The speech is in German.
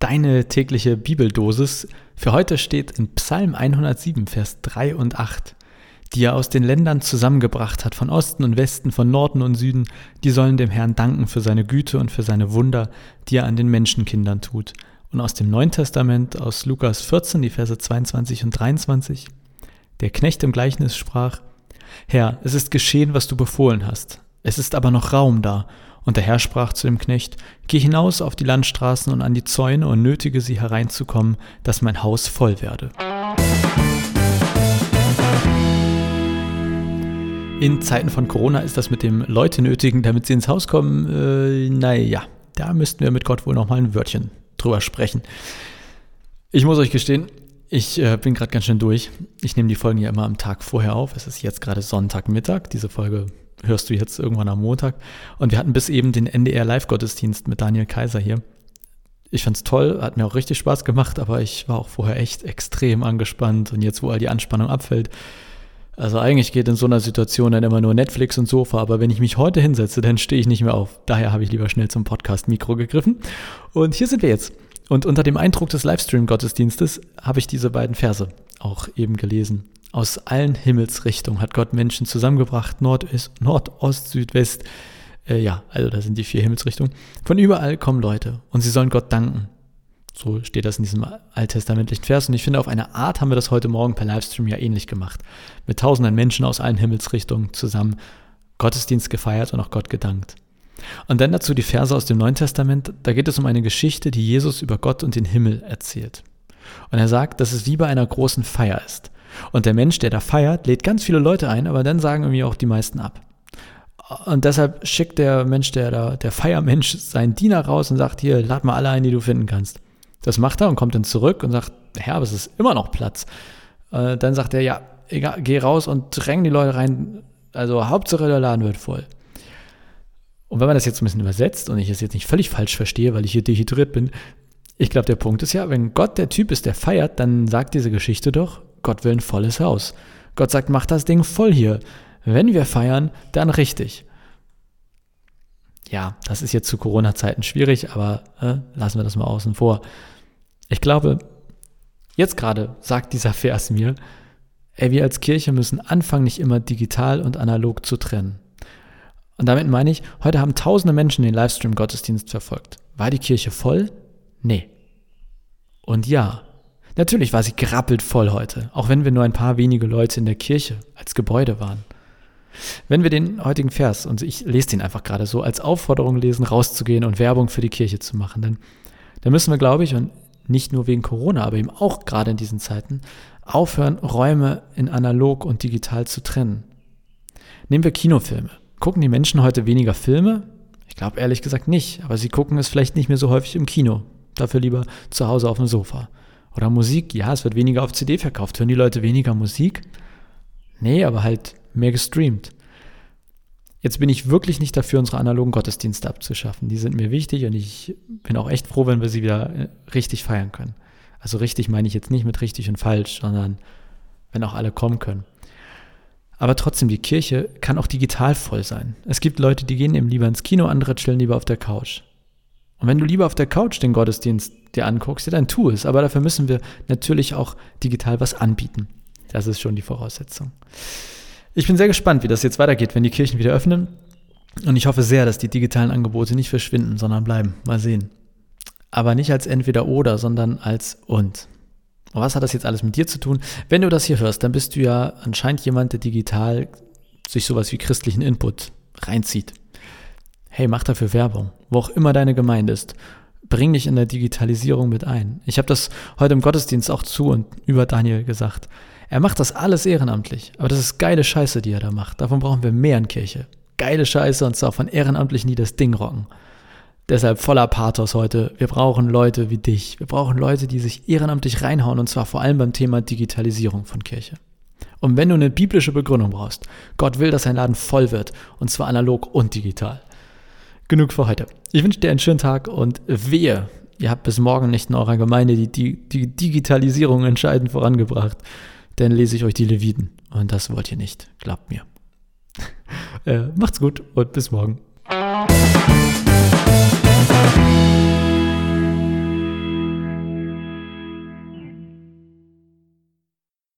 Deine tägliche Bibeldosis für heute steht in Psalm 107, Vers 3 und 8. Die er aus den Ländern zusammengebracht hat, von Osten und Westen, von Norden und Süden, die sollen dem Herrn danken für seine Güte und für seine Wunder, die er an den Menschenkindern tut. Und aus dem Neuen Testament, aus Lukas 14, die Verse 22 und 23. Der Knecht im Gleichnis sprach, Herr, es ist geschehen, was du befohlen hast. Es ist aber noch Raum da. Und der Herr sprach zu dem Knecht, Geh hinaus auf die Landstraßen und an die Zäune und nötige sie hereinzukommen, dass mein Haus voll werde. In Zeiten von Corona ist das mit dem Leute nötigen, damit sie ins Haus kommen, äh, naja, da müssten wir mit Gott wohl nochmal ein Wörtchen drüber sprechen. Ich muss euch gestehen, ich äh, bin gerade ganz schön durch. Ich nehme die Folgen ja immer am Tag vorher auf. Es ist jetzt gerade Sonntagmittag. Diese Folge hörst du jetzt irgendwann am Montag. Und wir hatten bis eben den NDR Live-Gottesdienst mit Daniel Kaiser hier. Ich fand's toll, hat mir auch richtig Spaß gemacht, aber ich war auch vorher echt extrem angespannt. Und jetzt, wo all die Anspannung abfällt, also eigentlich geht in so einer Situation dann immer nur Netflix und Sofa, aber wenn ich mich heute hinsetze, dann stehe ich nicht mehr auf. Daher habe ich lieber schnell zum Podcast-Mikro gegriffen. Und hier sind wir jetzt. Und unter dem Eindruck des Livestream-Gottesdienstes habe ich diese beiden Verse auch eben gelesen. Aus allen Himmelsrichtungen hat Gott Menschen zusammengebracht, Nord, ist, Nord Ost, Südwest. Äh, ja, also da sind die vier Himmelsrichtungen. Von überall kommen Leute und sie sollen Gott danken. So steht das in diesem alttestamentlichen Vers. Und ich finde, auf eine Art haben wir das heute Morgen per Livestream ja ähnlich gemacht. Mit tausenden Menschen aus allen Himmelsrichtungen zusammen Gottesdienst gefeiert und auch Gott gedankt. Und dann dazu die Verse aus dem Neuen Testament. Da geht es um eine Geschichte, die Jesus über Gott und den Himmel erzählt. Und er sagt, dass es wie bei einer großen Feier ist. Und der Mensch, der da feiert, lädt ganz viele Leute ein, aber dann sagen irgendwie auch die meisten ab. Und deshalb schickt der Mensch, der da, der Feiermensch, seinen Diener raus und sagt, hier, lad mal alle ein, die du finden kannst. Das macht er und kommt dann zurück und sagt, Herr, aber es ist immer noch Platz. Äh, dann sagt er, ja, egal, geh raus und dräng die Leute rein. Also Hauptsache der Laden wird voll. Und wenn man das jetzt ein bisschen übersetzt und ich es jetzt nicht völlig falsch verstehe, weil ich hier dehydriert bin, ich glaube, der Punkt ist ja, wenn Gott der Typ ist, der feiert, dann sagt diese Geschichte doch, Gott will ein volles Haus. Gott sagt, mach das Ding voll hier. Wenn wir feiern, dann richtig. Ja, das ist jetzt zu Corona-Zeiten schwierig, aber äh, lassen wir das mal außen vor. Ich glaube, jetzt gerade sagt dieser Vers mir, ey, wir als Kirche müssen anfangen, nicht immer digital und analog zu trennen. Und damit meine ich, heute haben tausende Menschen den Livestream-Gottesdienst verfolgt. War die Kirche voll? Nee. Und ja, Natürlich war sie gerappelt voll heute, auch wenn wir nur ein paar wenige Leute in der Kirche als Gebäude waren. Wenn wir den heutigen Vers, und ich lese den einfach gerade so, als Aufforderung lesen, rauszugehen und Werbung für die Kirche zu machen, dann, dann müssen wir, glaube ich, und nicht nur wegen Corona, aber eben auch gerade in diesen Zeiten, aufhören, Räume in analog und digital zu trennen. Nehmen wir Kinofilme. Gucken die Menschen heute weniger Filme? Ich glaube ehrlich gesagt nicht, aber sie gucken es vielleicht nicht mehr so häufig im Kino. Dafür lieber zu Hause auf dem Sofa. Oder Musik, ja, es wird weniger auf CD verkauft. Hören die Leute weniger Musik? Nee, aber halt mehr gestreamt. Jetzt bin ich wirklich nicht dafür, unsere analogen Gottesdienste abzuschaffen. Die sind mir wichtig und ich bin auch echt froh, wenn wir sie wieder äh, richtig feiern können. Also richtig meine ich jetzt nicht mit richtig und falsch, sondern wenn auch alle kommen können. Aber trotzdem, die Kirche kann auch digital voll sein. Es gibt Leute, die gehen eben lieber ins Kino, andere chillen lieber auf der Couch. Und wenn du lieber auf der Couch den Gottesdienst dir anguckst, ja, dann tu es. Aber dafür müssen wir natürlich auch digital was anbieten. Das ist schon die Voraussetzung. Ich bin sehr gespannt, wie das jetzt weitergeht, wenn die Kirchen wieder öffnen. Und ich hoffe sehr, dass die digitalen Angebote nicht verschwinden, sondern bleiben. Mal sehen. Aber nicht als entweder oder, sondern als und. Und was hat das jetzt alles mit dir zu tun? Wenn du das hier hörst, dann bist du ja anscheinend jemand, der digital sich sowas wie christlichen Input reinzieht. Hey, mach dafür Werbung, wo auch immer deine Gemeinde ist bring dich in der Digitalisierung mit ein. Ich habe das heute im Gottesdienst auch zu und über Daniel gesagt. Er macht das alles ehrenamtlich, aber das ist geile Scheiße, die er da macht. Davon brauchen wir mehr in Kirche. Geile Scheiße und zwar von Ehrenamtlichen, die das Ding rocken. Deshalb voller Pathos heute. Wir brauchen Leute wie dich. Wir brauchen Leute, die sich ehrenamtlich reinhauen und zwar vor allem beim Thema Digitalisierung von Kirche. Und wenn du eine biblische Begründung brauchst, Gott will, dass sein Laden voll wird und zwar analog und digital genug für heute. Ich wünsche dir einen schönen Tag und wehe, ihr habt bis morgen nicht in eurer Gemeinde die, die, die Digitalisierung entscheidend vorangebracht. Dann lese ich euch die Leviten. Und das wollt ihr nicht. Glaubt mir. äh, macht's gut und bis morgen.